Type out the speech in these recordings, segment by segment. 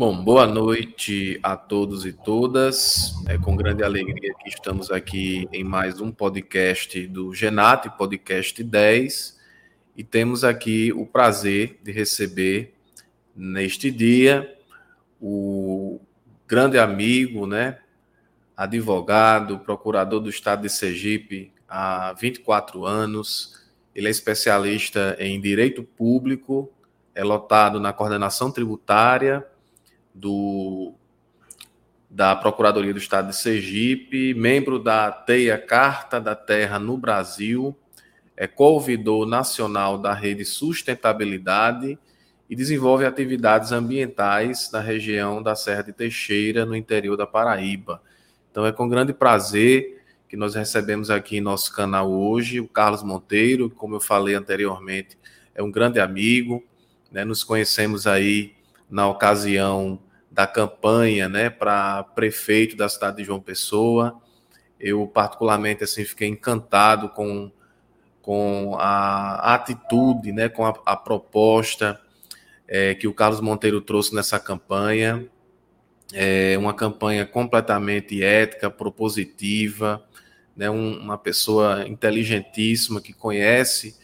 Bom, boa noite a todos e todas. É com grande alegria que estamos aqui em mais um podcast do Genat, podcast 10, e temos aqui o prazer de receber neste dia o grande amigo, né, advogado, procurador do estado de Sergipe há 24 anos. Ele é especialista em direito público, é lotado na coordenação tributária do, da Procuradoria do Estado de Sergipe, membro da TEIA Carta da Terra no Brasil, é co-ouvidor nacional da Rede Sustentabilidade e desenvolve atividades ambientais na região da Serra de Teixeira, no interior da Paraíba. Então é com grande prazer que nós recebemos aqui em nosso canal hoje o Carlos Monteiro, que, como eu falei anteriormente, é um grande amigo, né? nos conhecemos aí na ocasião da campanha, né, para prefeito da cidade de João Pessoa. Eu particularmente assim fiquei encantado com, com a atitude, né, com a, a proposta é, que o Carlos Monteiro trouxe nessa campanha. É uma campanha completamente ética, propositiva, né, um, uma pessoa inteligentíssima que conhece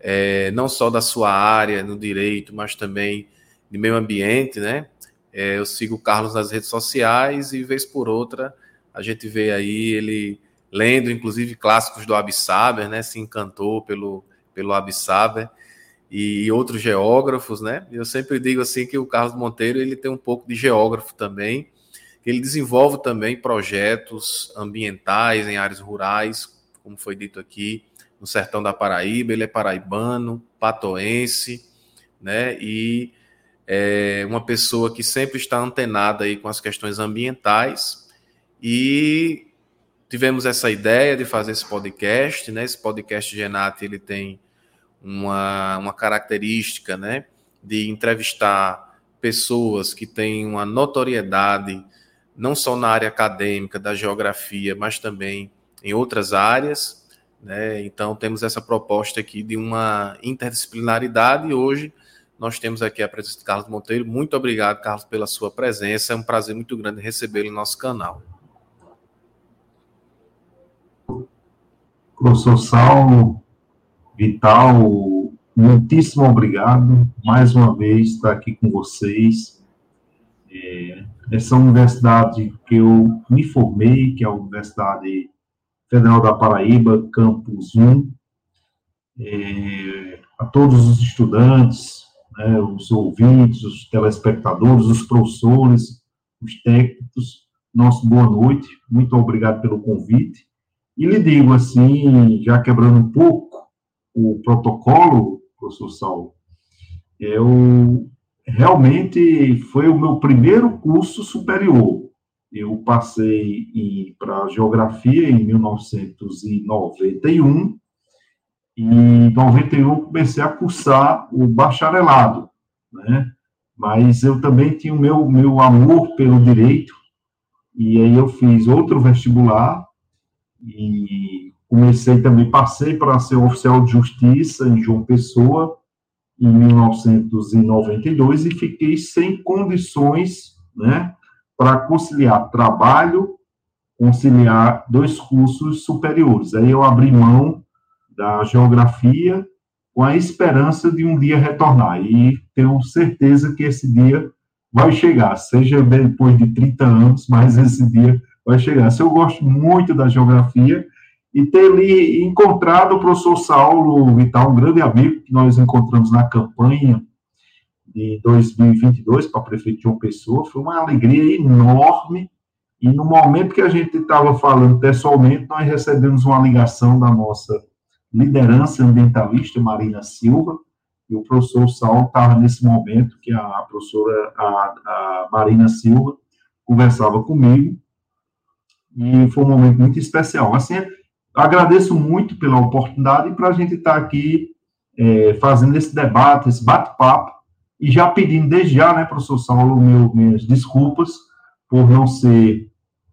é, não só da sua área no direito, mas também de meio ambiente, né? É, eu sigo o Carlos nas redes sociais e, vez por outra, a gente vê aí ele lendo, inclusive, clássicos do Absaber, né? Se encantou pelo, pelo Absaber e outros geógrafos, né? Eu sempre digo assim que o Carlos Monteiro ele tem um pouco de geógrafo também. Ele desenvolve também projetos ambientais em áreas rurais, como foi dito aqui, no sertão da Paraíba. Ele é paraibano, patoense, né? E é uma pessoa que sempre está antenada aí com as questões ambientais e tivemos essa ideia de fazer esse podcast, né? Esse podcast Genat, ele tem uma, uma característica, né, de entrevistar pessoas que têm uma notoriedade não só na área acadêmica da geografia, mas também em outras áreas, né? Então temos essa proposta aqui de uma interdisciplinaridade e hoje nós temos aqui a presença de Carlos Monteiro. Muito obrigado, Carlos, pela sua presença. É um prazer muito grande recebê-lo no nosso canal. Professor Saulo, Vital, muitíssimo obrigado. Mais uma vez estar aqui com vocês. É, essa universidade que eu me formei, que é a Universidade Federal da Paraíba, Campus 1. É, a todos os estudantes, né, os ouvintes, os telespectadores, os professores, os técnicos, nosso boa noite, muito obrigado pelo convite. E lhe digo assim, já quebrando um pouco o protocolo, professor Saulo, eu realmente foi o meu primeiro curso superior. Eu passei para geografia em 1991 e em 91 comecei a cursar o bacharelado, né? Mas eu também tinha o meu, meu amor pelo direito, e aí eu fiz outro vestibular, e comecei também, passei para ser oficial de justiça em João Pessoa, em 1992, e fiquei sem condições, né, para conciliar trabalho, conciliar dois cursos superiores. Aí eu abri mão da geografia com a esperança de um dia retornar. E tenho certeza que esse dia vai chegar, seja depois de 30 anos, mas esse dia vai chegar. Eu gosto muito da geografia e ter ali encontrado o professor Saulo Vital, um grande amigo que nós encontramos na campanha de 2022 para prefeito João Pessoa, foi uma alegria enorme. E no momento que a gente estava falando pessoalmente, nós recebemos uma ligação da nossa liderança ambientalista Marina Silva, e o professor Saulo estava nesse momento que a professora a, a Marina Silva conversava comigo, e foi um momento muito especial. Assim, agradeço muito pela oportunidade para a gente estar tá aqui é, fazendo esse debate, esse bate-papo, e já pedindo desde já, né, professor Saulo, meu, minhas desculpas por não ser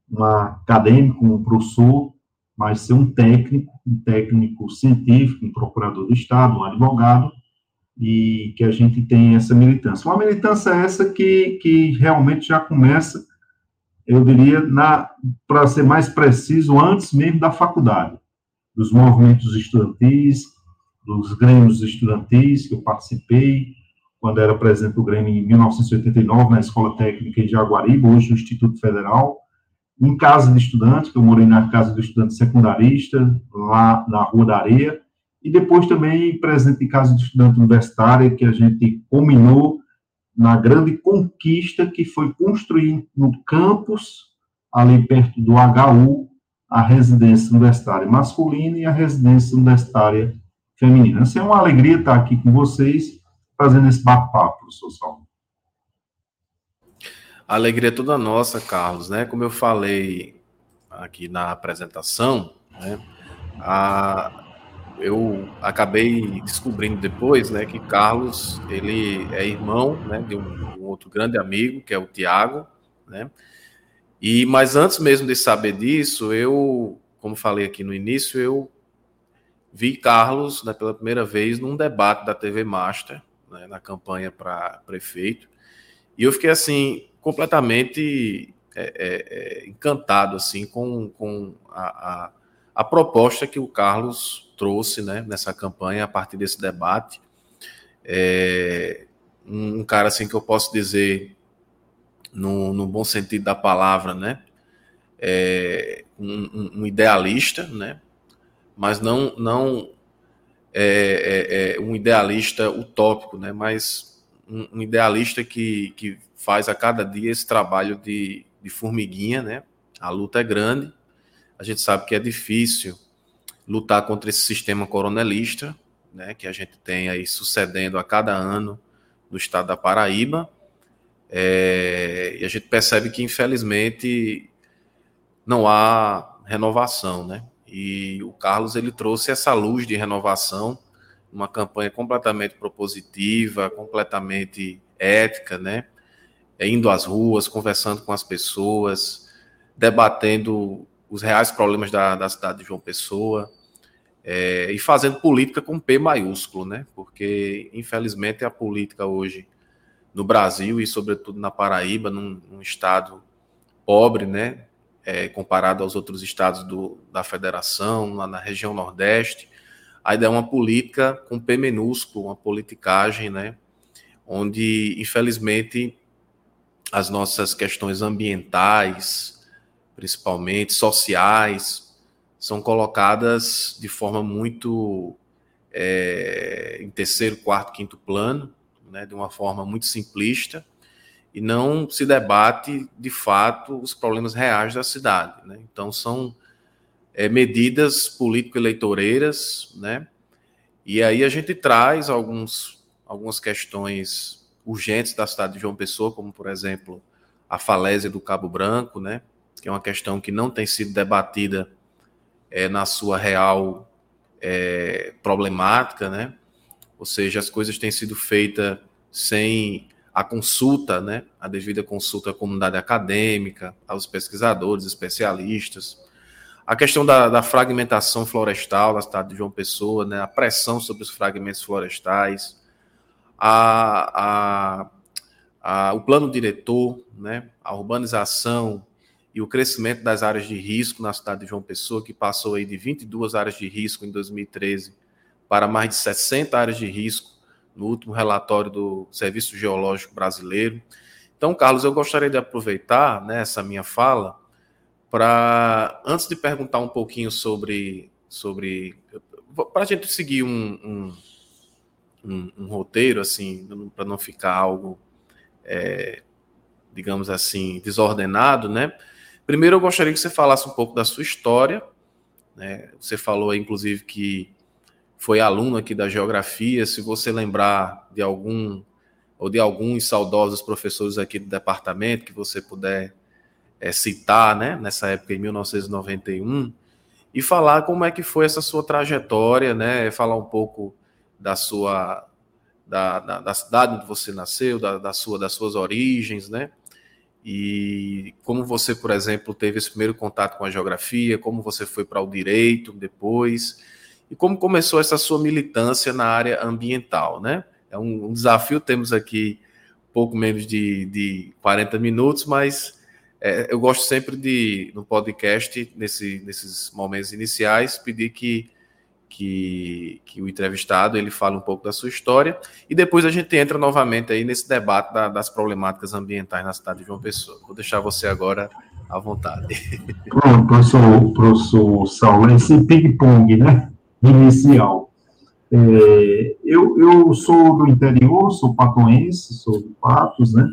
um acadêmico, um professor, mas ser um técnico, um técnico científico, um procurador do Estado, um advogado, e que a gente tem essa militância. Uma militância essa que, que realmente já começa, eu diria, para ser mais preciso, antes mesmo da faculdade, dos movimentos estudantis, dos grêmios estudantis que eu participei, quando era presidente do Grêmio em 1989, na Escola Técnica em Jaguaribe, hoje no Instituto Federal, em casa de estudante, que eu morei na casa do estudante secundarista, lá na Rua da Areia, e depois também presidente de casa de estudante universitária, que a gente culminou na grande conquista que foi construir no campus, ali perto do HU, a residência universitária masculina e a residência universitária feminina. É uma alegria estar aqui com vocês, fazendo esse bate-papo, professor Salmo. Alegria é toda nossa, Carlos, né? Como eu falei aqui na apresentação, né? A, eu acabei descobrindo depois, né, que Carlos ele é irmão, né, de um, um outro grande amigo que é o Tiago, né? E mas antes mesmo de saber disso, eu, como falei aqui no início, eu vi Carlos né, pela primeira vez num debate da TV Master, né, na campanha para prefeito, e eu fiquei assim completamente é, é, é, encantado assim com, com a, a, a, proposta que o Carlos trouxe né, nessa campanha a partir desse debate. É, um, cara assim que eu posso dizer no, no bom sentido da palavra, né? É, um, um, idealista, né? Mas não não é um idealista utópico, né? Mas um, idealista que, que faz a cada dia esse trabalho de, de formiguinha, né? A luta é grande, a gente sabe que é difícil lutar contra esse sistema coronelista, né? Que a gente tem aí sucedendo a cada ano no estado da Paraíba. É, e a gente percebe que, infelizmente, não há renovação, né? E o Carlos ele trouxe essa luz de renovação, uma campanha completamente propositiva, completamente ética, né? É, indo às ruas, conversando com as pessoas, debatendo os reais problemas da, da cidade de João Pessoa é, e fazendo política com P maiúsculo, né? Porque, infelizmente, a política hoje no Brasil e, sobretudo, na Paraíba, num, num estado pobre, né? É, comparado aos outros estados do, da federação, lá na região Nordeste, ainda é uma política com P minúsculo, uma politicagem, né? Onde, infelizmente, as nossas questões ambientais, principalmente sociais, são colocadas de forma muito é, em terceiro, quarto, quinto plano, né, de uma forma muito simplista, e não se debate de fato os problemas reais da cidade. Né? Então, são é, medidas político-eleitoreiras, né? e aí a gente traz alguns, algumas questões urgentes da cidade de João Pessoa, como, por exemplo, a falésia do Cabo Branco, né, que é uma questão que não tem sido debatida é, na sua real é, problemática, né, ou seja, as coisas têm sido feitas sem a consulta, né, a devida consulta à comunidade acadêmica, aos pesquisadores, especialistas, a questão da, da fragmentação florestal na cidade de João Pessoa, né, a pressão sobre os fragmentos florestais, a, a, a, o plano diretor, né, a urbanização e o crescimento das áreas de risco na cidade de João Pessoa, que passou aí de 22 áreas de risco em 2013 para mais de 60 áreas de risco no último relatório do Serviço Geológico Brasileiro. Então, Carlos, eu gostaria de aproveitar né, essa minha fala para, antes de perguntar um pouquinho sobre, sobre para a gente seguir um, um um, um roteiro, assim, para não ficar algo, é, digamos assim, desordenado, né? Primeiro, eu gostaria que você falasse um pouco da sua história. Né? Você falou, inclusive, que foi aluno aqui da geografia. Se você lembrar de algum ou de alguns saudosos professores aqui do departamento que você puder é, citar, né? Nessa época, em 1991, e falar como é que foi essa sua trajetória, né? Falar um pouco da sua da, da, da cidade onde você nasceu, da, da, sua, das suas origens, né? E como você, por exemplo, teve esse primeiro contato com a geografia, como você foi para o direito depois, e como começou essa sua militância na área ambiental, né? é um, um desafio. Temos aqui pouco menos de, de 40 minutos, mas é, eu gosto sempre de, no podcast, nesse, nesses momentos iniciais, pedir que, que, que, o entrevistado ele fale um pouco da sua história e depois a gente entra novamente aí nesse debate da, das problemáticas ambientais na cidade de João Pessoa. Vou deixar você agora à vontade. Pronto, professor, professor Saulo, esse ping-pong, né? Inicial. É, eu, eu sou do interior, sou patoense, sou de Patos, né?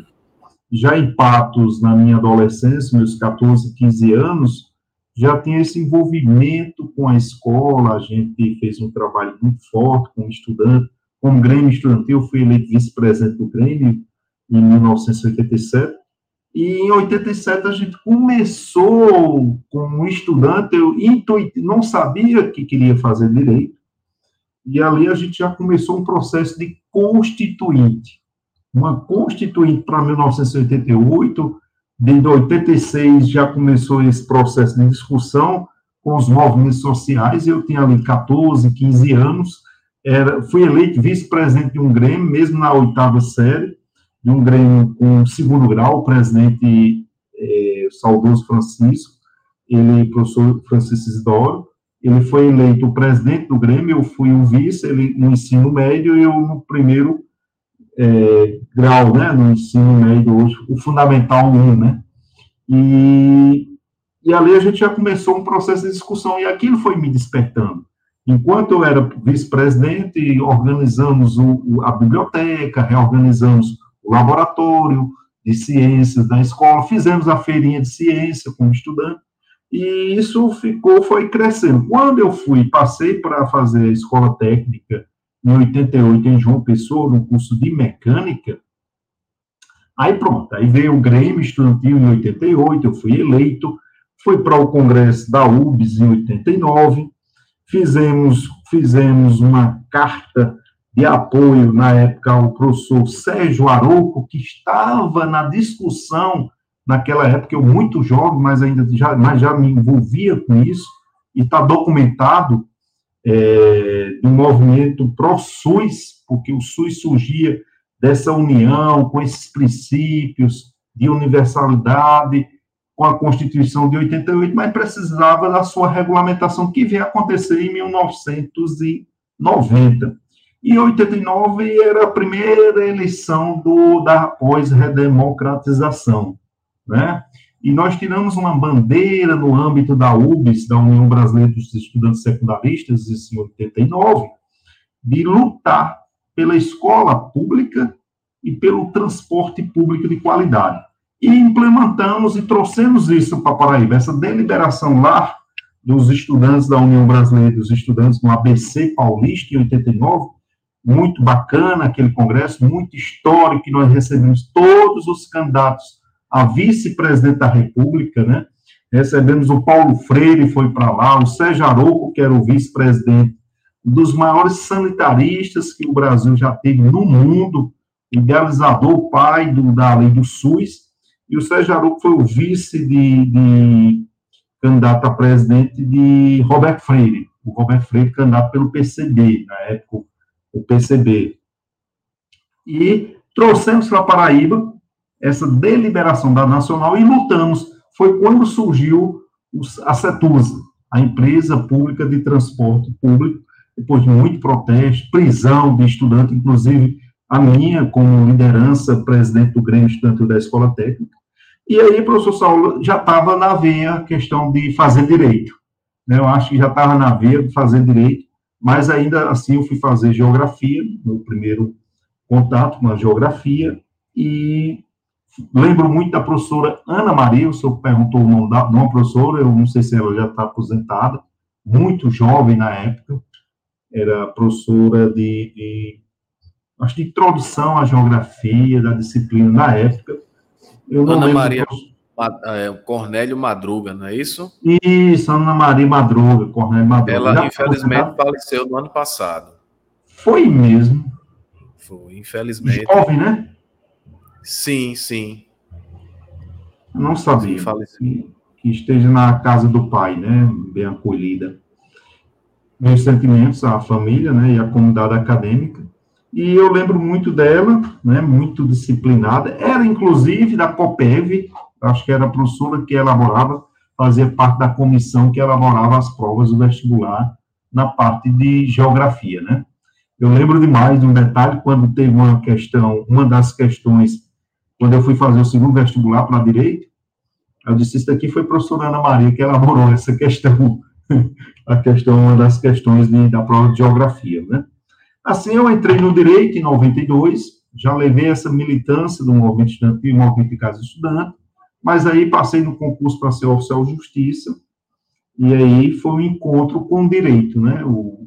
Já em Patos, na minha adolescência, meus 14, 15 anos, já tinha esse envolvimento com a escola, a gente fez um trabalho muito forte como estudante, como Grêmio Estudantil, fui eleito vice-presidente do Grêmio em 1987, e em 87 a gente começou como estudante, eu intuit, não sabia que queria fazer direito, e ali a gente já começou um processo de constituinte. Uma constituinte para 1988, desde 86 já começou esse processo de discussão com os movimentos sociais, eu tinha ali 14, 15 anos, era, fui eleito vice-presidente de um Grêmio, mesmo na oitava série, de um Grêmio com segundo grau, o presidente é, saudoso Francisco, ele, professor Francisco Isidoro, ele foi eleito o presidente do Grêmio, eu fui o vice, ele no ensino médio e eu no primeiro é, grau, né, no ensino médio o Fundamental 1, né, e, e ali a gente já começou um processo de discussão, e aquilo foi me despertando. Enquanto eu era vice-presidente, organizamos o, a biblioteca, reorganizamos o laboratório de ciências da escola, fizemos a feirinha de ciência como estudante, e isso ficou, foi crescendo. Quando eu fui, passei para fazer a escola técnica em 88 em João Pessoa, no curso de mecânica, aí pronto, aí veio o Grêmio Estudantil em 88, eu fui eleito, fui para o congresso da UBS em 89, fizemos, fizemos uma carta de apoio, na época, ao professor Sérgio Arouco, que estava na discussão naquela época, eu muito jovem, mas ainda já, mas já me envolvia com isso, e está documentado é, do movimento pró-SUS, porque o SUS surgia dessa união, com esses princípios de universalidade, com a Constituição de 88, mas precisava da sua regulamentação, que veio acontecer em 1990. E 89 era a primeira eleição do, da pós-redemocratização né? E nós tiramos uma bandeira no âmbito da UBS, da União Brasileira dos Estudantes Secundaristas, em 89, de lutar pela escola pública e pelo transporte público de qualidade. E implementamos e trouxemos isso para Paraíba, essa deliberação lá dos estudantes da União Brasileira dos Estudantes no ABC Paulista, em 89, muito bacana aquele congresso, muito histórico, que nós recebemos todos os candidatos a vice-presidente da República, né? Recebemos o Paulo Freire, foi para lá, o Sérgio Arouco, que era o vice-presidente, um dos maiores sanitaristas que o Brasil já teve no mundo, idealizador, pai do, da lei do SUS, e o Sérgio Arouco foi o vice de, de candidato a presidente de Roberto Freire, o Roberto Freire candidato pelo PCB, na época, o PCB. E trouxemos para Paraíba essa deliberação da Nacional e lutamos. Foi quando surgiu a CETUSA, a empresa pública de transporte público, depois de muito protesto, prisão de estudante, inclusive a minha, como liderança, presidente do Grêmio Estudantil da Escola Técnica. E aí, professor Saulo, já estava na veia a questão de fazer direito. Né? Eu acho que já estava na veia de fazer direito, mas ainda assim eu fui fazer geografia, meu primeiro contato com a geografia, e Lembro muito da professora Ana Maria, o senhor perguntou o nome da uma professora, eu não sei se ela já está aposentada, muito jovem na época, era professora de, de acho de introdução à geografia, da disciplina na época. Eu Ana Maria é, Cornélio Madruga, não é isso? Isso, Ana Maria Madruga, Cornélio Madruga. Ela, já infelizmente, faleceu no ano passado. Foi mesmo. Foi, infelizmente. Jovem, né? Sim, sim. Não sabia sim, que, esteja na casa do pai, né? Bem acolhida. Meus sentimentos à família, né? E à comunidade acadêmica. e eu lembro muito dela, né, muito disciplinada, era inclusive da COPEV, acho que era a professora que elaborava, fazia parte da comissão que elaborava as provas do vestibular na parte de geografia, né. Eu lembro demais de um detalhe, quando teve uma questão, uma das questões, quando eu fui fazer o segundo vestibular para direito, eu disse, isso daqui foi a professora Ana Maria que elaborou essa questão, a questão, uma das questões de, da prova de geografia, né. Assim, eu entrei no direito em 92, já levei essa militância do movimento estudantil movimento de casa estudante, mas aí passei no concurso para ser oficial de justiça, e aí foi um encontro com o direito, né? O,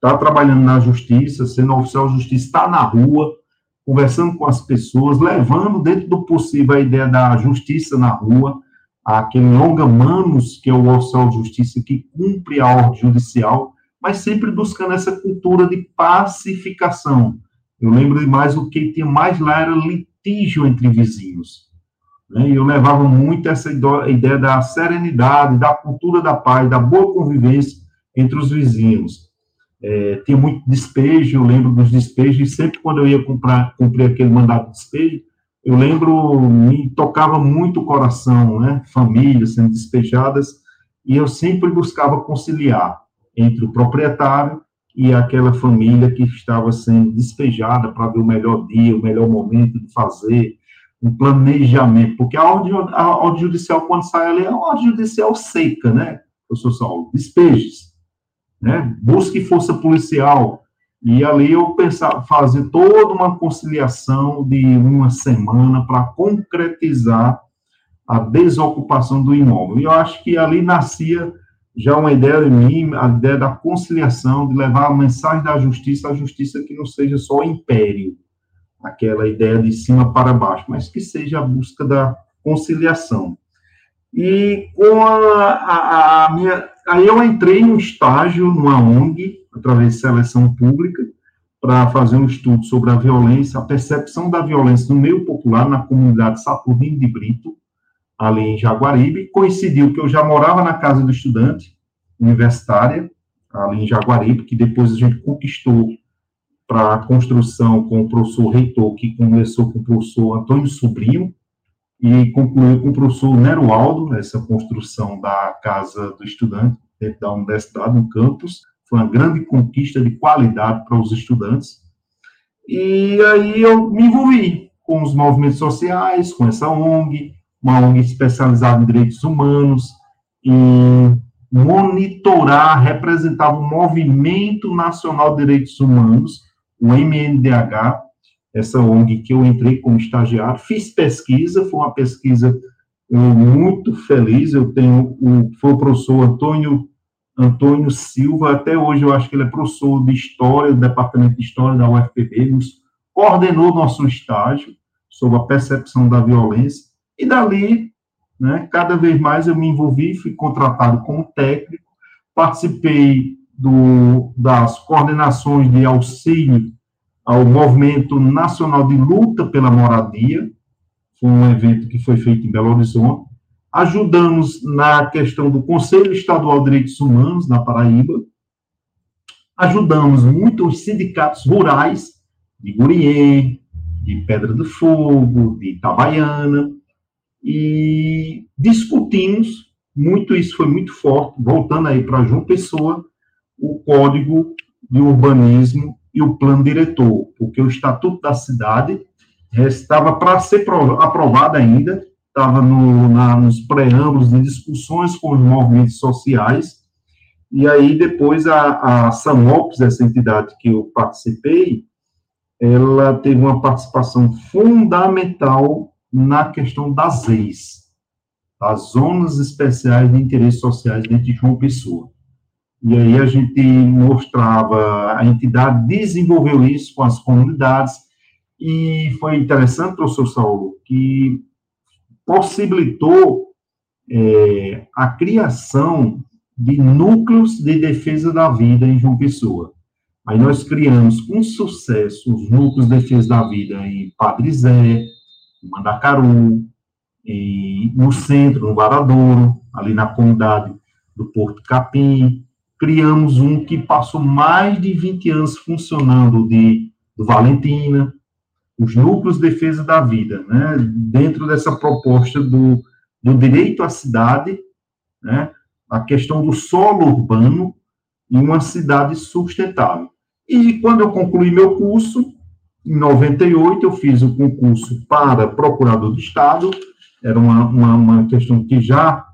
tá trabalhando na justiça, sendo oficial de justiça, está na rua, conversando com as pessoas, levando dentro do possível a ideia da justiça na rua, aquele longa manos que é o oficial de justiça que cumpre a ordem judicial, mas sempre buscando essa cultura de pacificação. Eu lembro demais o que tinha mais lá era litígio entre vizinhos. Né? E eu levava muito essa ideia da serenidade, da cultura da paz, da boa convivência entre os vizinhos. É, tinha muito despejo, eu lembro dos despejos, e sempre quando eu ia comprar, cumprir aquele mandato de despejo, eu lembro, me tocava muito o coração, né? Famílias sendo despejadas, e eu sempre buscava conciliar entre o proprietário e aquela família que estava sendo despejada para ver o melhor dia, o melhor momento de fazer um planejamento, porque a ordem, a ordem judicial, quando sai ali, é uma ordem judicial seca, né, professor Saulo? Despejes, né? Busque força policial. E ali eu pensava fazer toda uma conciliação de uma semana para concretizar a desocupação do imóvel. E eu acho que ali nascia já uma ideia de mim, a ideia da conciliação, de levar a mensagem da justiça, a justiça que não seja só império, aquela ideia de cima para baixo, mas que seja a busca da conciliação. E com a, a, a minha. Aí eu entrei em um estágio numa ONG, através de seleção pública, para fazer um estudo sobre a violência, a percepção da violência no meio popular, na comunidade Sapurdinho de Brito, ali em Jaguaribe. Coincidiu que eu já morava na casa do estudante, universitária, ali em Jaguaribe, que depois a gente conquistou para a construção com o professor reitor, que começou com o professor Antônio Sobrinho, e concluiu com o professor Nero Aldo, essa construção da casa do estudante, dentro da universidade, no campus. Foi uma grande conquista de qualidade para os estudantes. E aí eu me envolvi com os movimentos sociais, com essa ONG, uma ONG especializada em direitos humanos, em monitorar, representar o Movimento Nacional de Direitos Humanos, o MNDH, essa ONG que eu entrei como estagiário, fiz pesquisa, foi uma pesquisa muito feliz, eu tenho, o, foi o professor Antônio, Antônio Silva, até hoje eu acho que ele é professor de História, do Departamento de História da UFPB, nos coordenou nosso estágio sobre a percepção da violência, e dali, né, cada vez mais eu me envolvi, fui contratado como técnico, participei do, das coordenações de auxílio ao Movimento Nacional de Luta pela Moradia, foi um evento que foi feito em Belo Horizonte. Ajudamos na questão do Conselho Estadual de Direitos Humanos, na Paraíba. Ajudamos muito os sindicatos rurais de Gurien, de Pedra do Fogo, de Itabaiana, e discutimos muito, isso foi muito forte, voltando aí para João Pessoa, o Código de Urbanismo e o Plano Diretor, porque o Estatuto da Cidade estava para ser aprovado ainda, estava no, na, nos preâmbulos de discussões com os movimentos sociais, e aí depois a, a SAMOPS, essa entidade que eu participei, ela teve uma participação fundamental na questão das EIs, as Zonas Especiais de Interesses Sociais dentro de João Pessoa. E aí a gente mostrava, a entidade desenvolveu isso com as comunidades, e foi interessante, professor Saulo, que possibilitou é, a criação de núcleos de defesa da vida em João Pessoa. Aí nós criamos com sucesso os núcleos de defesa da vida em Padre Zé, em Mandacaru, e no centro, no Varadouro, ali na comunidade do Porto Capim. Criamos um que passou mais de 20 anos funcionando, de, do Valentina, os núcleos de defesa da vida, né, dentro dessa proposta do, do direito à cidade, né, a questão do solo urbano em uma cidade sustentável. E quando eu concluí meu curso, em 98, eu fiz o concurso para procurador do Estado, era uma, uma, uma questão que já,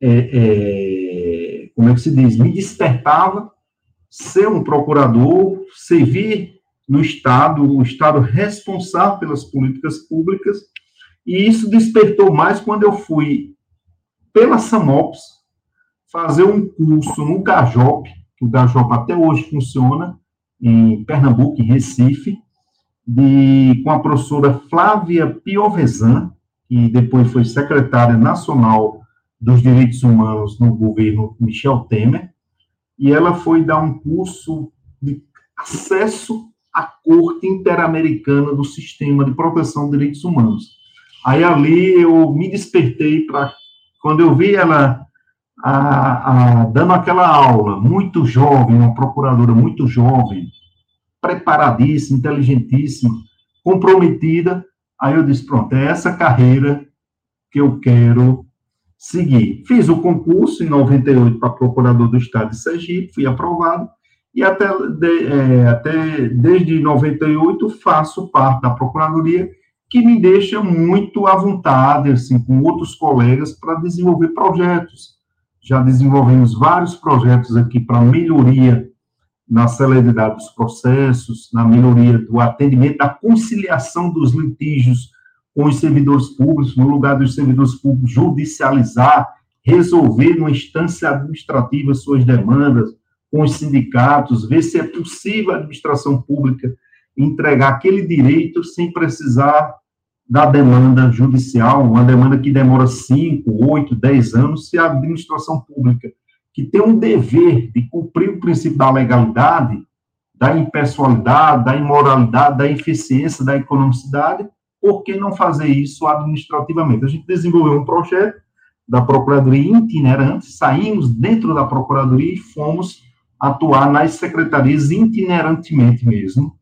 é, é, como é que se diz, me despertava ser um procurador, servir no Estado, o Estado responsável pelas políticas públicas, e isso despertou mais quando eu fui pela SAMOPS fazer um curso no Gajop, que o Gajop até hoje funciona, em Pernambuco, em Recife, de, com a professora Flávia Piovesan, que depois foi secretária nacional dos direitos humanos no governo Michel Temer, e ela foi dar um curso de acesso a Corte Interamericana do Sistema de Proteção de Direitos Humanos. Aí ali eu me despertei para quando eu vi ela a, a, dando aquela aula, muito jovem, uma procuradora muito jovem, preparadíssima, inteligentíssima, comprometida, aí eu disse, pronto, é essa carreira que eu quero seguir. Fiz o concurso em 98 para procurador do Estado de Sergipe, fui aprovado, e até, de, é, até desde 98 faço parte da Procuradoria, que me deixa muito à vontade, assim, com outros colegas, para desenvolver projetos. Já desenvolvemos vários projetos aqui para melhoria na celeridade dos processos, na melhoria do atendimento, da conciliação dos litígios com os servidores públicos, no lugar dos servidores públicos judicializar, resolver numa instância administrativa suas demandas, com os sindicatos, ver se é possível a administração pública entregar aquele direito sem precisar da demanda judicial, uma demanda que demora 5, 8, 10 anos, se a administração pública, que tem um dever de cumprir o princípio da legalidade, da impessoalidade, da imoralidade, da eficiência, da economicidade, por que não fazer isso administrativamente? A gente desenvolveu um projeto da Procuradoria itinerante, saímos dentro da Procuradoria e fomos atuar nas secretarias itinerantemente mesmo.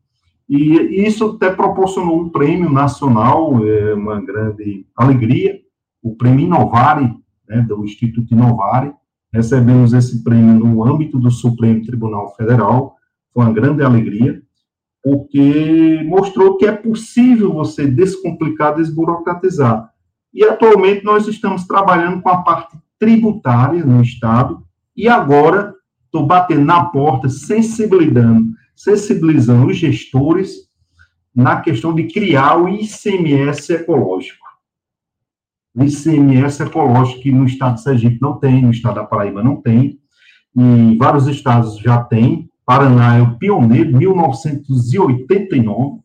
E isso até proporcionou um prêmio nacional, é uma grande alegria, o prêmio Inovare, né, do Instituto Inovare. Recebemos esse prêmio no âmbito do Supremo Tribunal Federal, foi uma grande alegria, porque mostrou que é possível você descomplicar, desburocratizar. E atualmente nós estamos trabalhando com a parte tributária no Estado, e agora estou batendo na porta, sensibilizando, sensibilizando os gestores na questão de criar o ICMS ecológico. O ICMS ecológico que no estado de Sergipe não tem, no estado da Paraíba não tem, e vários estados já têm. Paraná é o pioneiro, 1989,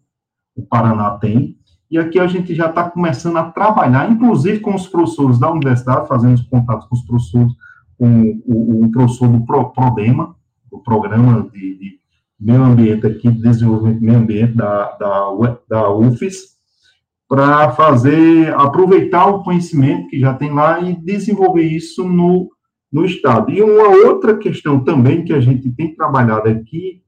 o Paraná tem. E aqui a gente já está começando a trabalhar, inclusive com os professores da universidade, fazendo contatos com os professores com o, o professor do Pro, PRODEMA, o Programa de, de Meio Ambiente aqui, de Desenvolvimento do Meio Ambiente da, da, da UFES, para fazer, aproveitar o conhecimento que já tem lá e desenvolver isso no, no Estado. E uma outra questão também que a gente tem trabalhado aqui,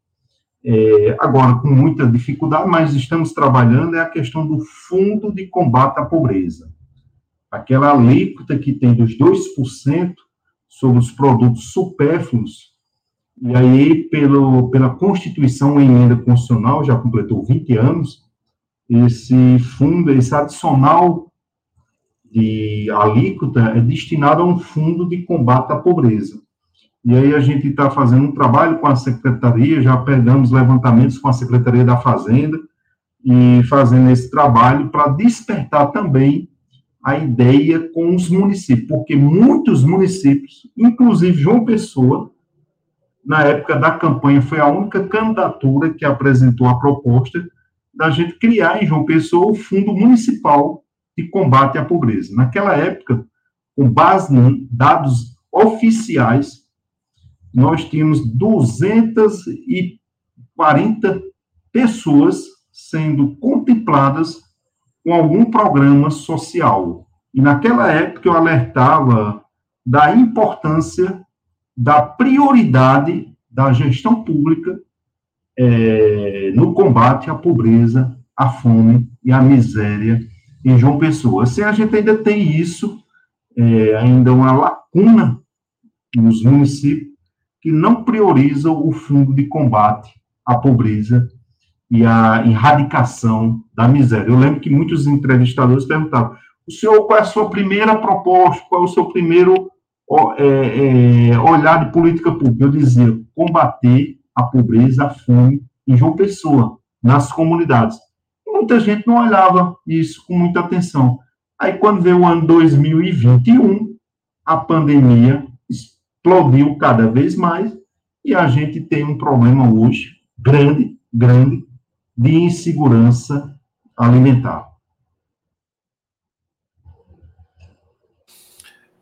é, agora com muita dificuldade, mas estamos trabalhando, é a questão do Fundo de Combate à Pobreza. Aquela alíquota que tem dos 2%, sobre os produtos supérfluos, e aí, pelo, pela Constituição, emenda constitucional, já completou 20 anos, esse fundo, esse adicional de alíquota é destinado a um fundo de combate à pobreza. E aí a gente está fazendo um trabalho com a Secretaria, já pegamos levantamentos com a Secretaria da Fazenda, e fazendo esse trabalho para despertar também a ideia com os municípios, porque muitos municípios, inclusive João Pessoa, na época da campanha, foi a única candidatura que apresentou a proposta da gente criar em João Pessoa o Fundo Municipal de Combate à Pobreza. Naquela época, com base em dados oficiais, nós tínhamos 240 pessoas sendo contempladas com algum programa social. E naquela época eu alertava da importância da prioridade da gestão pública é, no combate à pobreza, à fome e à miséria em João Pessoa. Se a gente ainda tem isso, é, ainda uma lacuna nos municípios que não priorizam o fundo de combate à pobreza e à erradicação da miséria. Eu lembro que muitos entrevistadores perguntavam: o senhor, qual é a sua primeira proposta, qual é o seu primeiro é, é, olhar de política pública? Eu dizia: combater a pobreza, a fome em João Pessoa, nas comunidades. Muita gente não olhava isso com muita atenção. Aí, quando veio o ano 2021, a pandemia explodiu cada vez mais e a gente tem um problema hoje grande, grande, de insegurança alimentar.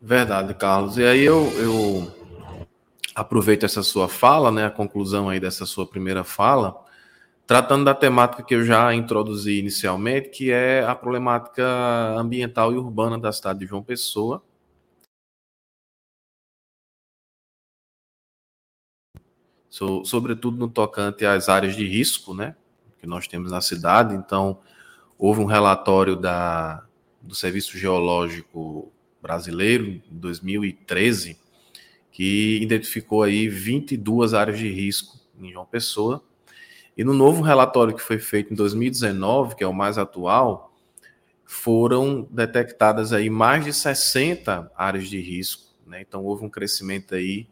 Verdade, Carlos. E aí eu, eu aproveito essa sua fala, né, a conclusão aí dessa sua primeira fala, tratando da temática que eu já introduzi inicialmente, que é a problemática ambiental e urbana da cidade de João Pessoa. So, sobretudo no tocante às áreas de risco, né, que nós temos na cidade. Então, houve um relatório da, do Serviço Geológico Brasileiro, em 2013, que identificou aí 22 áreas de risco em João Pessoa. E no novo relatório que foi feito em 2019, que é o mais atual, foram detectadas aí mais de 60 áreas de risco. Né? Então houve um crescimento aí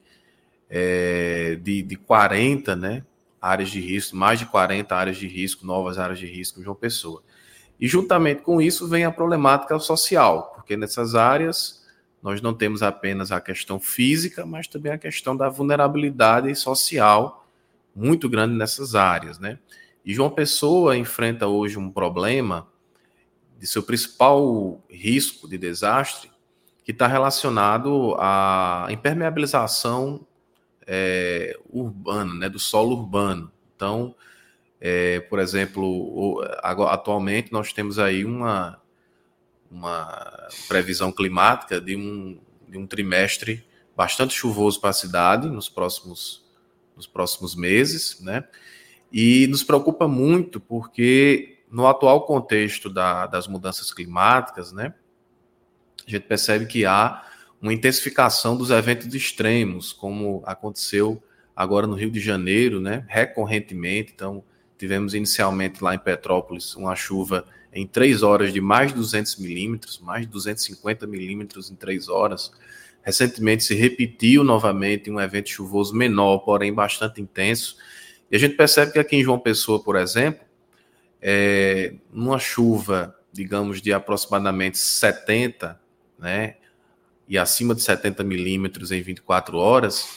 é, de, de 40 né, áreas de risco, mais de 40 áreas de risco, novas áreas de risco em João Pessoa. E juntamente com isso vem a problemática social, porque nessas áreas nós não temos apenas a questão física, mas também a questão da vulnerabilidade social muito grande nessas áreas, né? E João Pessoa enfrenta hoje um problema de seu principal risco de desastre, que está relacionado à impermeabilização é, urbana, né, do solo urbano. Então, é, por exemplo, atualmente nós temos aí uma, uma previsão climática de um, de um trimestre bastante chuvoso para a cidade nos próximos, nos próximos meses, né? E nos preocupa muito porque no atual contexto da, das mudanças climáticas, né? A gente percebe que há uma intensificação dos eventos extremos, como aconteceu agora no Rio de Janeiro, né? Recorrentemente, então tivemos inicialmente lá em Petrópolis uma chuva em três horas de mais de 200 milímetros, mais de 250 milímetros em três horas. Recentemente se repetiu novamente um evento chuvoso menor, porém bastante intenso. E a gente percebe que aqui em João Pessoa, por exemplo, é, numa chuva, digamos, de aproximadamente 70, né, e acima de 70 milímetros em 24 horas,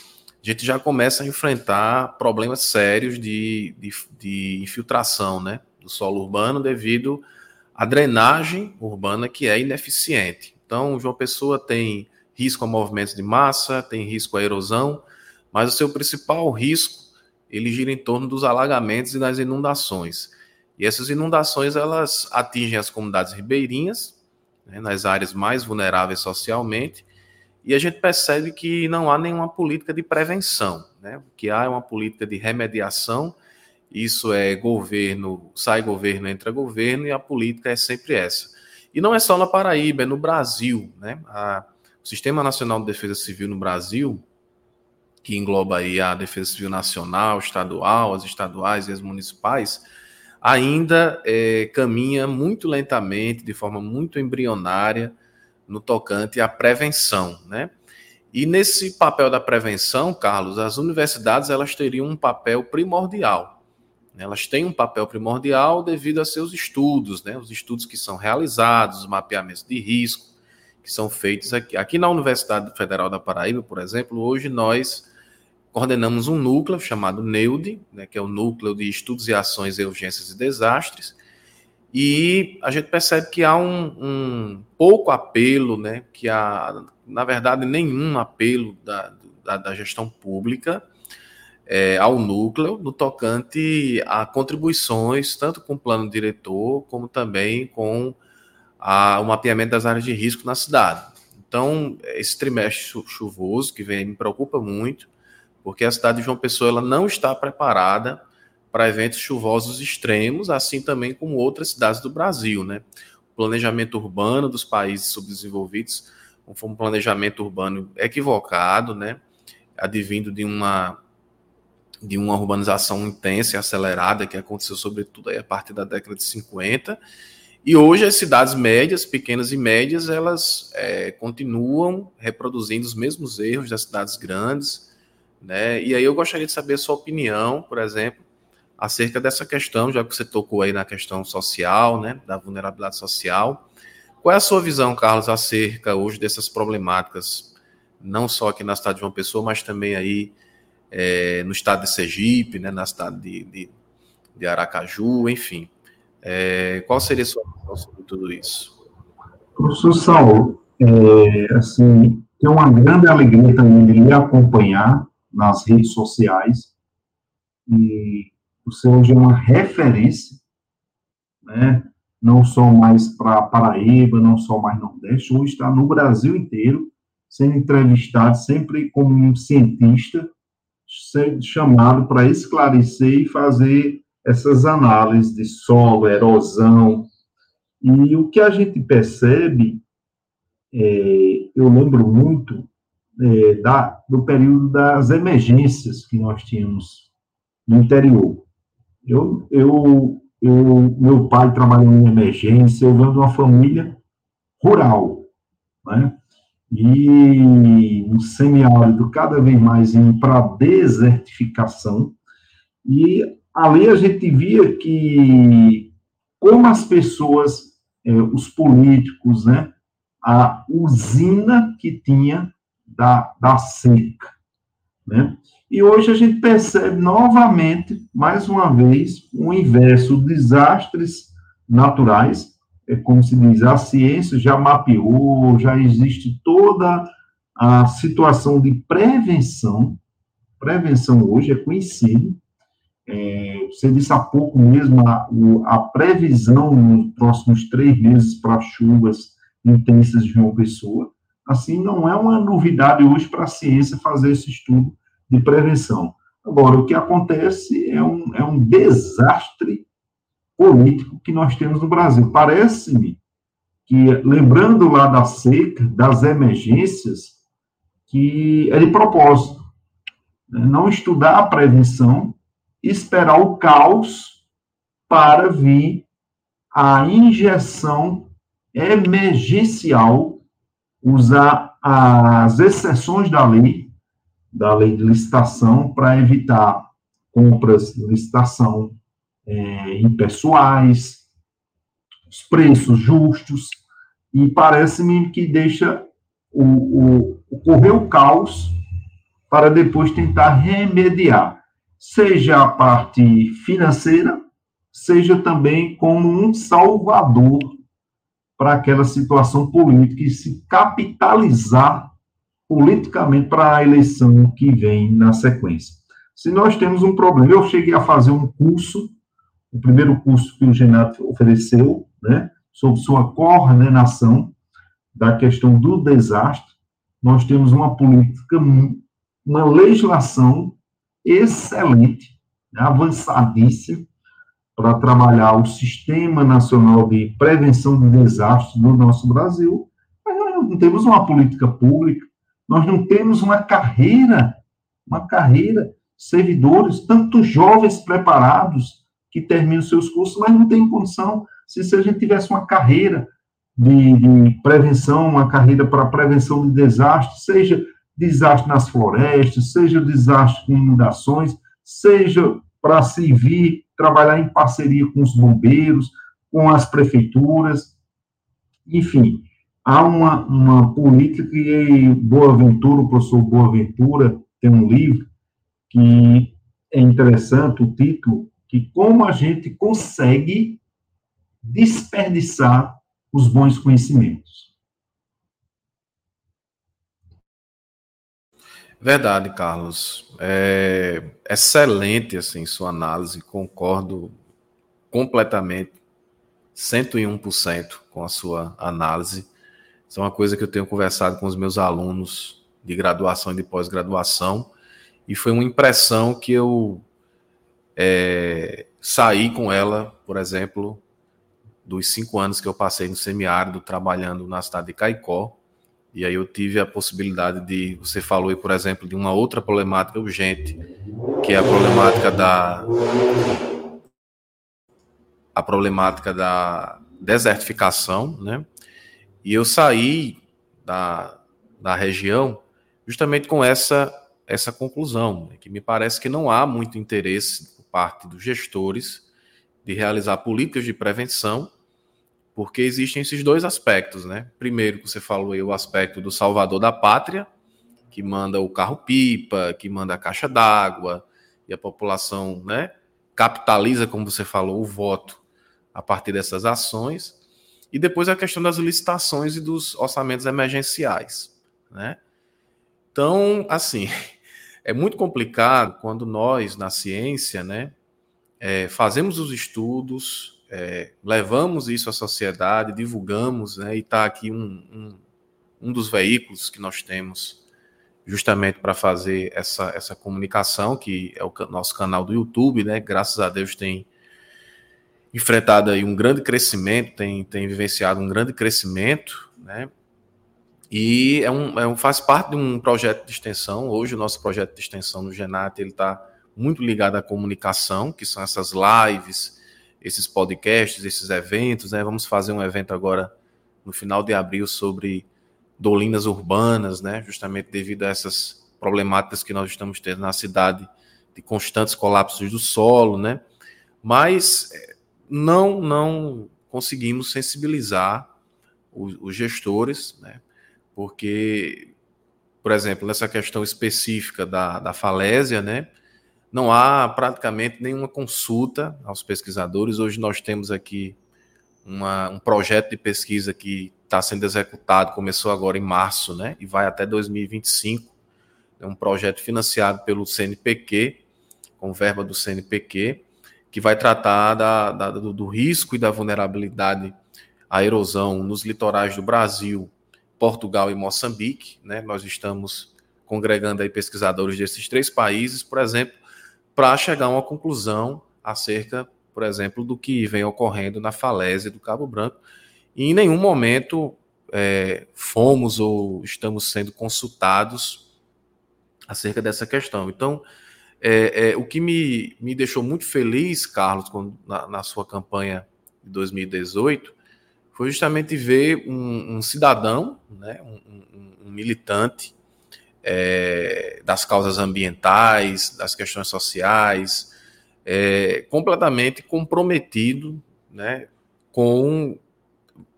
a gente já começa a enfrentar problemas sérios de, de, de infiltração, né, do solo urbano devido a drenagem urbana que é ineficiente. Então, João Pessoa tem risco a movimentos de massa, tem risco à erosão, mas o seu principal risco ele gira em torno dos alagamentos e das inundações. E essas inundações elas atingem as comunidades ribeirinhas, né, nas áreas mais vulneráveis socialmente, e a gente percebe que não há nenhuma política de prevenção, né? O que há é uma política de remediação isso é governo, sai governo, entra governo, e a política é sempre essa. E não é só na Paraíba, é no Brasil. Né? A, o Sistema Nacional de Defesa Civil no Brasil, que engloba aí a Defesa Civil Nacional, estadual, as estaduais e as municipais, ainda é, caminha muito lentamente, de forma muito embrionária, no tocante à prevenção, né? E nesse papel da prevenção, Carlos, as universidades elas teriam um papel primordial? Elas têm um papel primordial devido a seus estudos, né? os estudos que são realizados, os mapeamentos de risco que são feitos aqui. Aqui na Universidade Federal da Paraíba, por exemplo, hoje nós coordenamos um núcleo chamado NEUD, né, que é o Núcleo de Estudos e Ações em Urgências e Desastres, e a gente percebe que há um, um pouco apelo, né, que há, na verdade, nenhum apelo da, da, da gestão pública é, ao núcleo no tocante a contribuições, tanto com o plano diretor, como também com a, o mapeamento das áreas de risco na cidade. Então, esse trimestre chuvoso que vem me preocupa muito, porque a cidade de João Pessoa ela não está preparada para eventos chuvosos extremos, assim também como outras cidades do Brasil, né? O planejamento urbano dos países subdesenvolvidos foi um planejamento urbano equivocado, né? Advindo de uma de uma urbanização intensa e acelerada que aconteceu sobretudo a partir da década de 50 e hoje as cidades médias, pequenas e médias, elas é, continuam reproduzindo os mesmos erros das cidades grandes, né? E aí eu gostaria de saber a sua opinião, por exemplo, acerca dessa questão, já que você tocou aí na questão social, né, da vulnerabilidade social. Qual é a sua visão, Carlos, acerca hoje dessas problemáticas, não só aqui na cidade de João Pessoa, mas também aí é, no estado de Sergipe, né, na cidade de, de, de Aracaju, enfim. É, qual seria a sua opinião sobre tudo isso? Professor Saulo, é, assim, tenho uma grande alegria também de lhe acompanhar nas redes sociais, e você hoje é uma referência, né, não só mais para Paraíba, não só mais Nordeste, hoje está no Brasil inteiro, sendo entrevistado sempre como um cientista, sendo chamado para esclarecer e fazer essas análises de solo, erosão. E o que a gente percebe, é, eu lembro muito é, da, do período das emergências que nós tínhamos no interior. Eu, eu, eu, meu pai trabalhou em emergência, eu venho de uma família rural, né? E no semiárido, cada vez mais indo para a desertificação, e ali a gente via que como as pessoas, é, os políticos, né, a usina que tinha da, da seca, né? E hoje a gente percebe novamente, mais uma vez, o inverso, desastres naturais, é como se diz, a ciência já mapeou, já existe toda a situação de prevenção, prevenção hoje é conhecido, é, você disse há pouco mesmo a, a, previsão nos próximos três meses para chuvas intensas de uma Pessoa. Assim, não é uma novidade hoje para a ciência fazer esse estudo de prevenção. Agora, o que acontece é um, é um desastre político que nós temos no Brasil. Parece-me que, lembrando lá da seca, das emergências, que é de propósito. Né? Não estudar a prevenção esperar o caos para vir a injeção emergencial, usar as exceções da lei, da lei de licitação, para evitar compras de licitação é, impessoais, os preços justos, e parece-me que deixa o, o, ocorrer o caos para depois tentar remediar seja a parte financeira, seja também como um salvador para aquela situação política e se capitalizar politicamente para a eleição que vem na sequência. Se nós temos um problema, eu cheguei a fazer um curso, o primeiro curso que o Genato ofereceu, né, sobre sua coordenação da questão do desastre. Nós temos uma política, uma legislação excelente, avançadíssimo, para trabalhar o Sistema Nacional de Prevenção de Desastres no nosso Brasil, mas nós não temos uma política pública, nós não temos uma carreira, uma carreira, servidores, tantos jovens preparados que terminam seus cursos, mas não tem condição, se, se a gente tivesse uma carreira de, de prevenção, uma carreira para prevenção de desastres, seja desastre nas florestas, seja desastre com inundações, seja para se vir trabalhar em parceria com os bombeiros, com as prefeituras, enfim, há uma, uma política que Boaventura, o professor Boaventura, tem um livro que é interessante, o título, que como a gente consegue desperdiçar os bons conhecimentos. Verdade, Carlos. É excelente assim sua análise, concordo completamente, 101% com a sua análise. Isso é uma coisa que eu tenho conversado com os meus alunos de graduação e de pós-graduação, e foi uma impressão que eu é, saí com ela, por exemplo, dos cinco anos que eu passei no semiárido trabalhando na cidade de Caicó, e aí eu tive a possibilidade de, você falou aí, por exemplo, de uma outra problemática urgente, que é a problemática da a problemática da desertificação, né? E eu saí da, da região justamente com essa essa conclusão, né? que me parece que não há muito interesse por parte dos gestores de realizar políticas de prevenção porque existem esses dois aspectos, né? Primeiro, que você falou aí, o aspecto do salvador da pátria, que manda o carro-pipa, que manda a caixa d'água, e a população, né, capitaliza, como você falou, o voto a partir dessas ações. E depois a questão das licitações e dos orçamentos emergenciais, né? Então, assim, é muito complicado quando nós, na ciência, né, é, fazemos os estudos, é, levamos isso à sociedade, divulgamos, né, e está aqui um, um, um, dos veículos que nós temos justamente para fazer essa, essa comunicação, que é o nosso canal do YouTube, né, graças a Deus tem enfrentado aí um grande crescimento, tem, tem vivenciado um grande crescimento, né, e é um, é um, faz parte de um projeto de extensão. Hoje, o nosso projeto de extensão no Genat está muito ligado à comunicação, que são essas lives, esses podcasts, esses eventos. Né? Vamos fazer um evento agora no final de abril sobre dolinas urbanas, né? justamente devido a essas problemáticas que nós estamos tendo na cidade de constantes colapsos do solo, né? Mas eh, não não conseguimos sensibilizar os, os gestores, né? Porque, por exemplo, nessa questão específica da, da falésia, né? Não há praticamente nenhuma consulta aos pesquisadores. Hoje nós temos aqui uma, um projeto de pesquisa que está sendo executado, começou agora em março, né, e vai até 2025. É um projeto financiado pelo CNPq, com verba do CNPq, que vai tratar da, da, do, do risco e da vulnerabilidade à erosão nos litorais do Brasil, Portugal e Moçambique. Né? Nós estamos congregando aí pesquisadores desses três países, por exemplo, para chegar a uma conclusão acerca, por exemplo, do que vem ocorrendo na falésia do Cabo Branco. E em nenhum momento é, fomos ou estamos sendo consultados acerca dessa questão. Então, é, é, o que me, me deixou muito feliz, Carlos, quando, na, na sua campanha de 2018, foi justamente ver um, um cidadão, né, um, um, um militante, é, das causas ambientais, das questões sociais, é, completamente comprometido né, com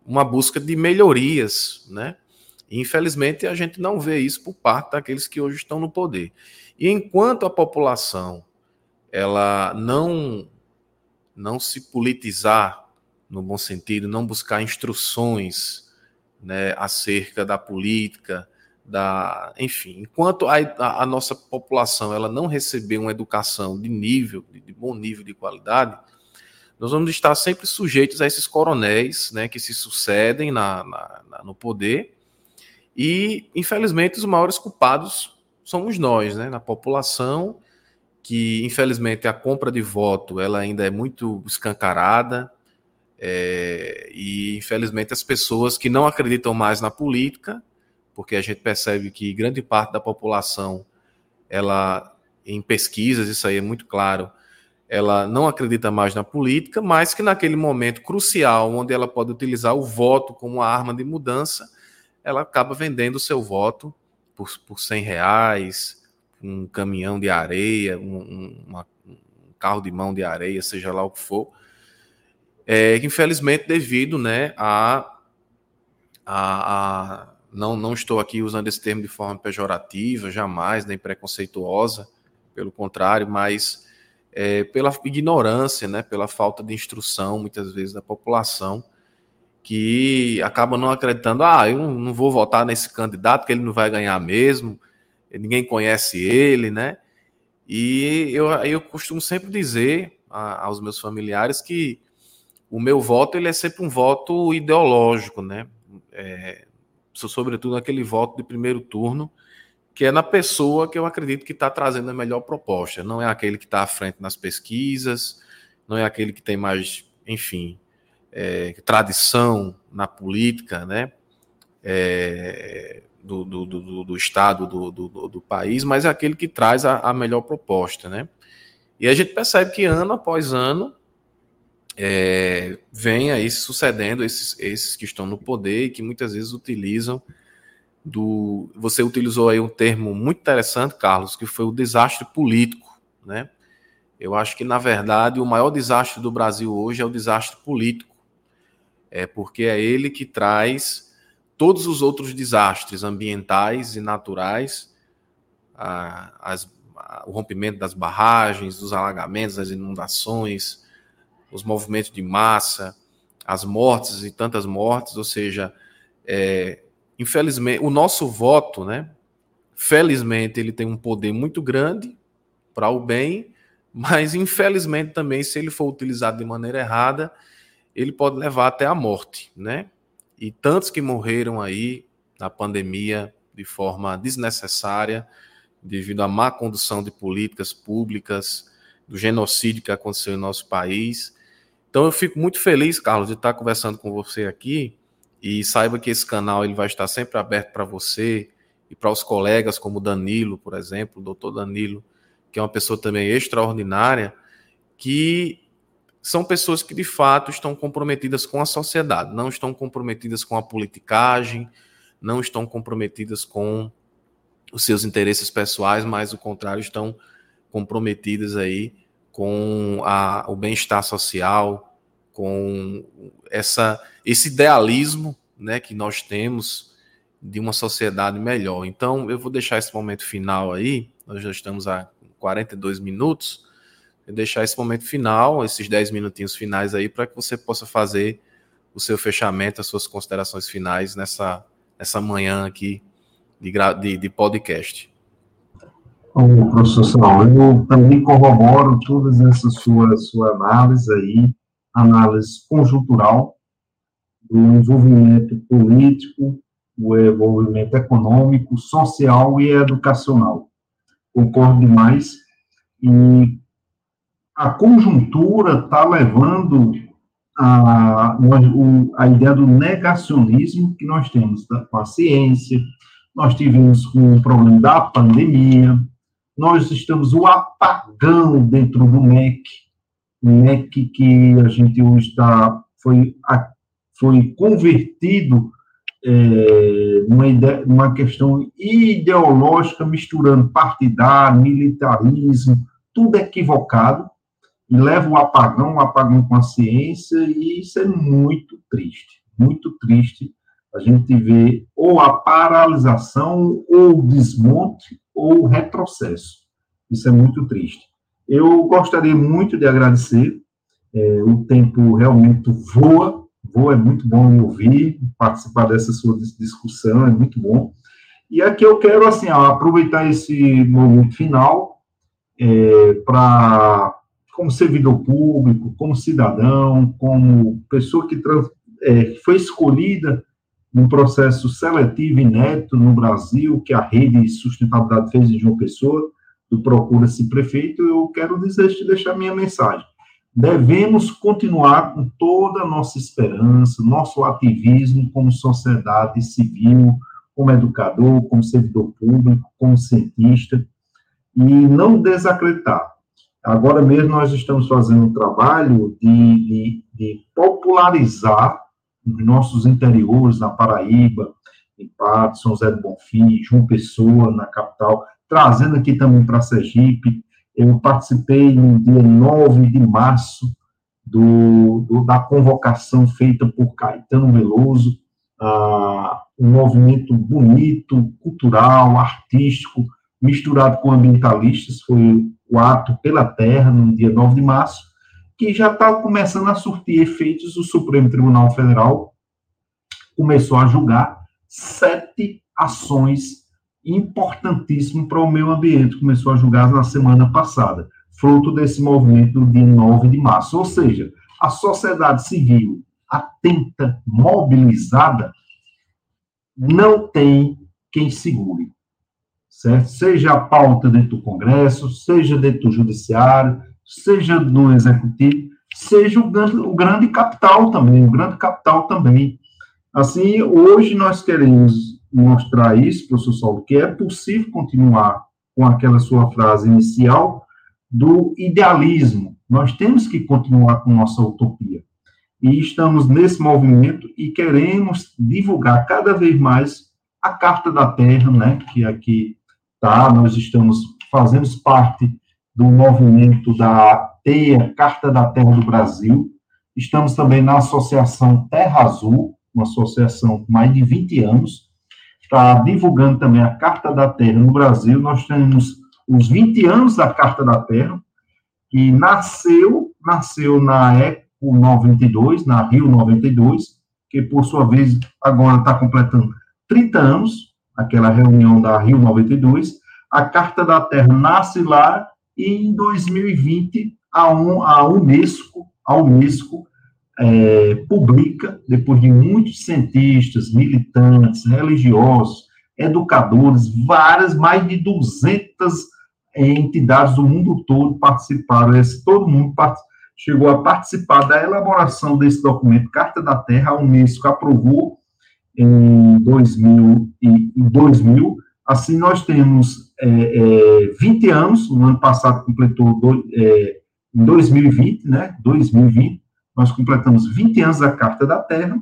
uma busca de melhorias. Né? Infelizmente, a gente não vê isso por parte daqueles que hoje estão no poder. E enquanto a população ela não, não se politizar, no bom sentido, não buscar instruções né, acerca da política, da, enfim, enquanto a, a, a, nossa população ela não receber uma educação de nível, de, de, bom nível de qualidade, nós vamos estar sempre sujeitos a esses coronéis, né, que se sucedem na, na, na, no poder. E, infelizmente, os maiores culpados somos nós, né, na população que, infelizmente, a compra de voto ela ainda é muito escancarada é, e, infelizmente, as pessoas que não acreditam mais na política porque a gente percebe que grande parte da população, ela, em pesquisas, isso aí é muito claro, ela não acredita mais na política, mas que naquele momento crucial, onde ela pode utilizar o voto como arma de mudança, ela acaba vendendo o seu voto por, por 100 reais, um caminhão de areia, um, um carro de mão de areia, seja lá o que for. É, infelizmente, devido né, a, a, a não, não estou aqui usando esse termo de forma pejorativa, jamais, nem preconceituosa, pelo contrário, mas é, pela ignorância, né, pela falta de instrução, muitas vezes, da população, que acaba não acreditando, ah, eu não vou votar nesse candidato, que ele não vai ganhar mesmo, ninguém conhece ele, né? E eu, eu costumo sempre dizer a, aos meus familiares que o meu voto ele é sempre um voto ideológico, né? É, sobretudo naquele voto de primeiro turno, que é na pessoa que eu acredito que está trazendo a melhor proposta. Não é aquele que está à frente nas pesquisas, não é aquele que tem mais, enfim, é, tradição na política, né? É, do, do, do, do, Estado, do, país, mas é aquele que traz a, a, melhor proposta, né? E a gente percebe que ano após ano é, vem aí sucedendo esses, esses que estão no poder e que muitas vezes utilizam do. Você utilizou aí um termo muito interessante, Carlos, que foi o desastre político, né? Eu acho que, na verdade, o maior desastre do Brasil hoje é o desastre político. É porque é ele que traz todos os outros desastres ambientais e naturais, a, as, a, o rompimento das barragens, dos alagamentos, das inundações, os movimentos de massa, as mortes e tantas mortes, ou seja, é, infelizmente, o nosso voto, né? Felizmente, ele tem um poder muito grande para o bem, mas infelizmente também, se ele for utilizado de maneira errada, ele pode levar até a morte, né? E tantos que morreram aí na pandemia de forma desnecessária, devido à má condução de políticas públicas, do genocídio que aconteceu em nosso país. Então eu fico muito feliz, Carlos, de estar conversando com você aqui, e saiba que esse canal ele vai estar sempre aberto para você e para os colegas como Danilo, por exemplo, o doutor Danilo, que é uma pessoa também extraordinária, que são pessoas que de fato estão comprometidas com a sociedade, não estão comprometidas com a politicagem, não estão comprometidas com os seus interesses pessoais, mas o contrário, estão comprometidas aí com a, o bem-estar social, com essa, esse idealismo né, que nós temos de uma sociedade melhor. Então, eu vou deixar esse momento final aí, nós já estamos a 42 minutos, vou deixar esse momento final, esses 10 minutinhos finais aí, para que você possa fazer o seu fechamento, as suas considerações finais nessa, nessa manhã aqui de, de, de podcast. Bom, professor Saul, eu também corroboro todas essas suas sua análises aí, análise conjuntural do envolvimento político, o envolvimento econômico, social e educacional. Concordo demais. E a conjuntura está levando a, a ideia do negacionismo que nós temos tá? com a ciência, nós tivemos com o problema da pandemia, nós estamos o apagão dentro do MEC, que, que a gente hoje está, foi, foi convertido é, numa, ideia, numa questão ideológica, misturando partidário, militarismo, tudo equivocado, e leva o apagão, o apagão com a ciência, e isso é muito triste, muito triste a gente vê ou a paralisação, ou o desmonte, ou retrocesso. Isso é muito triste. Eu gostaria muito de agradecer. É, o tempo realmente voa, voa, é muito bom ouvir, participar dessa sua discussão, é muito bom. E aqui eu quero, assim, aproveitar esse momento final é, para, como servidor público, como cidadão, como pessoa que é, foi escolhida num processo seletivo inédito no Brasil, que a rede de sustentabilidade fez de João Pessoa, do Procura-se Prefeito, eu quero dizer, deixar minha mensagem. Devemos continuar com toda a nossa esperança, nosso ativismo como sociedade civil, como educador, como servidor público, como cientista, e não desacreditar. Agora mesmo nós estamos fazendo um trabalho de, de, de popularizar nos nossos interiores, na Paraíba, em Pato, São José do Bonfim, João Pessoa, na capital, trazendo aqui também para Sergipe. Eu participei no dia 9 de março do, do da convocação feita por Caetano Veloso, ah, um movimento bonito, cultural, artístico, misturado com ambientalistas, foi o ato pela terra, no dia 9 de março, que já está começando a surtir efeitos. O Supremo Tribunal Federal começou a julgar sete ações importantíssimo para o meio ambiente, começou a julgar na semana passada, fruto desse movimento dia 9 de março. Ou seja, a sociedade civil atenta, mobilizada, não tem quem segure, certo? Seja a pauta dentro do Congresso, seja dentro do Judiciário, seja do Executivo, seja o grande, o grande capital também, o grande capital também. Assim, hoje nós queremos mostrar isso, professor Saulo, que é possível continuar com aquela sua frase inicial do idealismo. Nós temos que continuar com nossa utopia. E estamos nesse movimento e queremos divulgar cada vez mais a Carta da Terra, né, que aqui está, nós estamos, fazemos parte do movimento da TEA, Carta da Terra do Brasil, estamos também na Associação Terra Azul, uma associação com mais de 20 anos, está divulgando também a Carta da Terra no Brasil, nós temos os 20 anos da Carta da Terra, que nasceu, nasceu na Eco 92, na Rio 92, que por sua vez agora está completando 30 anos, aquela reunião da Rio 92, a Carta da Terra nasce lá e em 2020 a, um, a Unesco, a Unesco é, publica, depois de muitos cientistas, militantes, religiosos, educadores, várias, mais de 200 entidades do mundo todo participaram, esse, todo mundo chegou a participar da elaboração desse documento, Carta da Terra, a Unesco aprovou em 2000, em 2000 assim nós temos é, é, 20 anos, no ano passado completou do, é, em 2020, né, 2020, nós completamos 20 anos da Carta da Terra,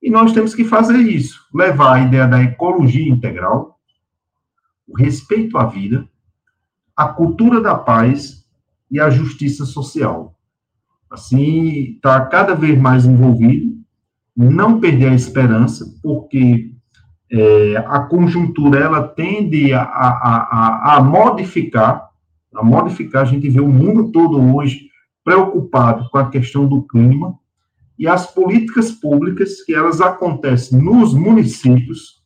e nós temos que fazer isso, levar a ideia da ecologia integral, o respeito à vida, a cultura da paz e a justiça social. Assim, está cada vez mais envolvido, não perder a esperança, porque é, a conjuntura ela tende a, a, a, a, modificar, a modificar, a gente vê o mundo todo hoje preocupado com a questão do clima, e as políticas públicas que elas acontecem nos municípios,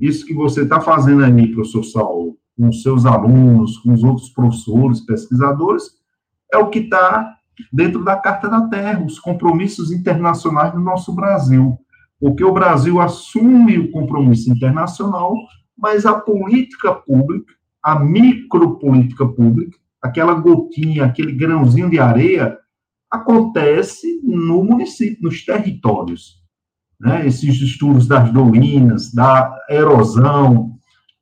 isso que você está fazendo aí, professor Saulo, com seus alunos, com os outros professores, pesquisadores, é o que está dentro da Carta da Terra, os compromissos internacionais do nosso Brasil. Porque o Brasil assume o compromisso internacional, mas a política pública, a micropolítica pública, aquela gotinha, aquele grãozinho de areia, acontece no município, nos territórios. Né? Esses estudos das dolinas, da erosão,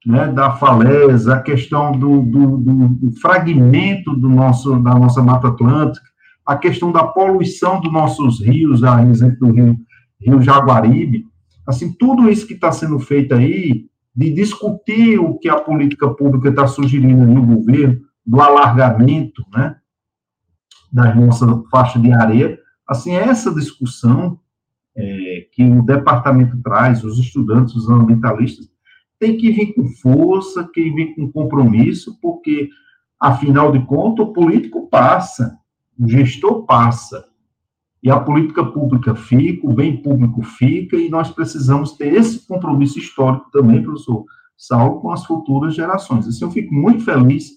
né, da falésia, a questão do, do, do, fragmento do nosso, da nossa Mata Atlântica, a questão da poluição dos nossos rios, a exemplo do rio, rio Jaguaribe, assim, tudo isso que está sendo feito aí, de discutir o que a política pública está sugerindo no governo, do alargamento, né, da nossa faixa de areia, assim, essa discussão é, que o departamento traz, os estudantes, os ambientalistas, tem que vir com força, tem que vir com compromisso, porque, afinal de contas, o político passa, o gestor passa, e a política pública fica, o bem público fica, e nós precisamos ter esse compromisso histórico também, professor Saulo, com as futuras gerações. Assim, eu fico muito feliz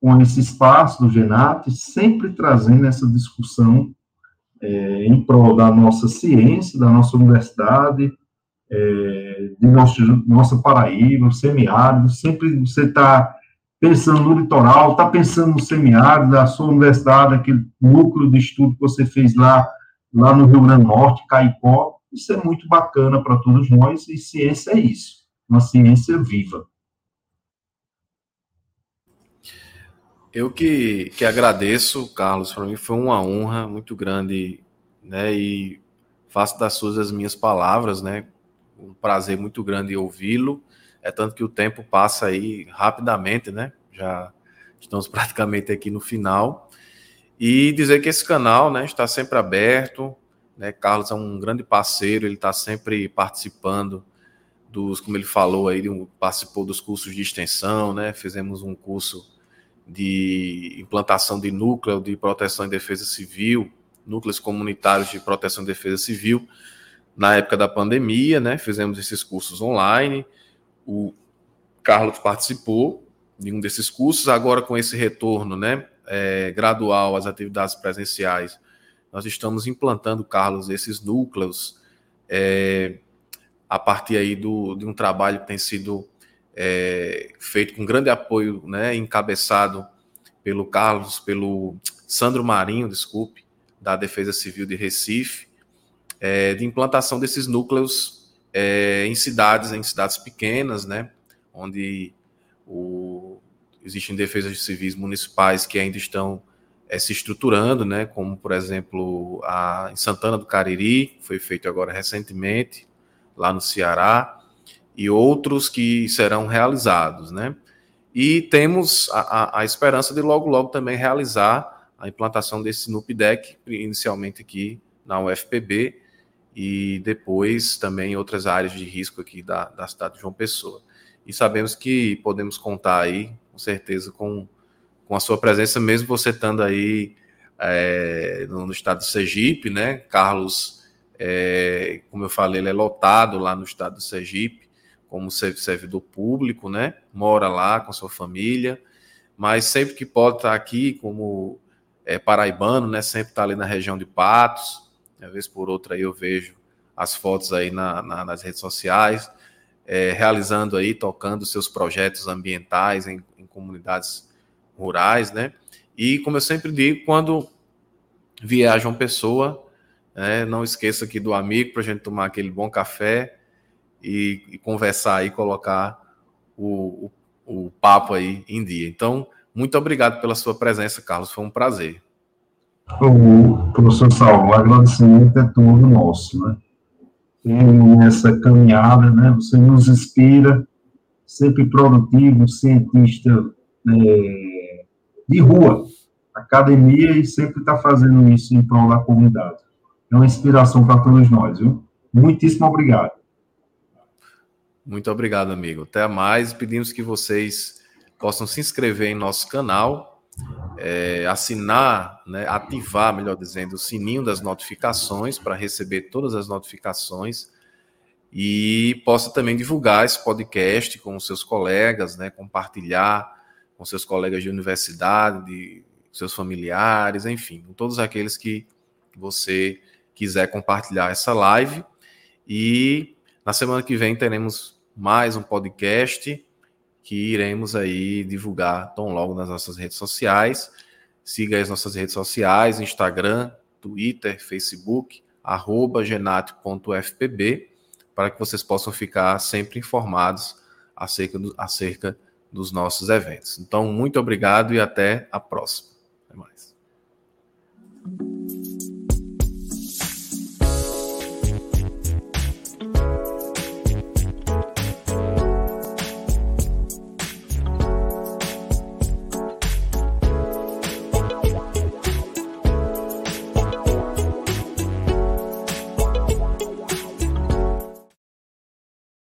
com esse espaço do GENAT, sempre trazendo essa discussão é, em prol da nossa ciência, da nossa universidade, é, de nosso, nossa Paraíba, semiárido, sempre você está pensando no litoral, está pensando no semiárido, da sua universidade, aquele núcleo de estudo que você fez lá, lá no Rio Grande do Norte, Caicó, isso é muito bacana para todos nós, e ciência é isso, uma ciência viva. Eu que, que agradeço, Carlos, para mim foi uma honra muito grande, né, e faço das suas as minhas palavras, né, um prazer muito grande ouvi-lo. É tanto que o tempo passa aí rapidamente, né? Já estamos praticamente aqui no final. E dizer que esse canal né, está sempre aberto. Né? Carlos é um grande parceiro, ele está sempre participando dos, como ele falou aí, participou dos cursos de extensão, né? Fizemos um curso de implantação de núcleo de proteção e defesa civil, núcleos comunitários de proteção e defesa civil na época da pandemia, né? Fizemos esses cursos online. O Carlos participou de um desses cursos. Agora, com esse retorno, né, é, gradual às atividades presenciais, nós estamos implantando, Carlos, esses núcleos é, a partir aí do, de um trabalho que tem sido é, feito com grande apoio, né, encabeçado pelo Carlos, pelo Sandro Marinho, desculpe, da Defesa Civil de Recife, é, de implantação desses núcleos é, em cidades, em cidades pequenas, né, onde o, existem defesas civis municipais que ainda estão é, se estruturando, né, como por exemplo a, em Santana do Cariri, foi feito agora recentemente, lá no Ceará, e outros que serão realizados, né? E temos a, a, a esperança de logo, logo também realizar a implantação desse NUPDEC, inicialmente aqui na UFPB, e depois também outras áreas de risco aqui da, da cidade de João Pessoa. E sabemos que podemos contar aí, com certeza, com, com a sua presença, mesmo você estando aí é, no, estado de Sergipe, né? Carlos, é, como eu falei, ele é lotado lá no estado de Sergipe, como servidor público, né? Mora lá com sua família, mas sempre que pode estar aqui, como é, paraibano, né? Sempre está ali na região de Patos, uma vez por outra eu vejo as fotos aí na, na, nas redes sociais é, realizando aí, tocando seus projetos ambientais em, em, comunidades rurais, né? E como eu sempre digo, quando viaja uma pessoa, né, não esqueça aqui do amigo para a gente tomar aquele bom café e, e conversar e colocar o, o, o papo aí em dia. Então, muito obrigado pela sua presença, Carlos. Foi um prazer. O professor Saulo, o agradecimento é todo nosso, né? nessa caminhada, né? Você nos inspira, sempre produtivo, cientista é, de rua, academia e sempre está fazendo isso em prol da comunidade. É uma inspiração para todos nós, viu? Muitíssimo obrigado. Muito obrigado, amigo. Até mais. Pedimos que vocês possam se inscrever em nosso canal, é, assinar, né, ativar, melhor dizendo, o sininho das notificações para receber todas as notificações e possa também divulgar esse podcast com seus colegas, né, compartilhar com seus colegas de universidade, de seus familiares, enfim, com todos aqueles que você quiser compartilhar essa live. E na semana que vem teremos mais um podcast que iremos aí divulgar tão logo nas nossas redes sociais. Siga as nossas redes sociais, Instagram, Twitter, Facebook, arroba para que vocês possam ficar sempre informados acerca, do, acerca dos nossos eventos. Então, muito obrigado e até a próxima. Até mais.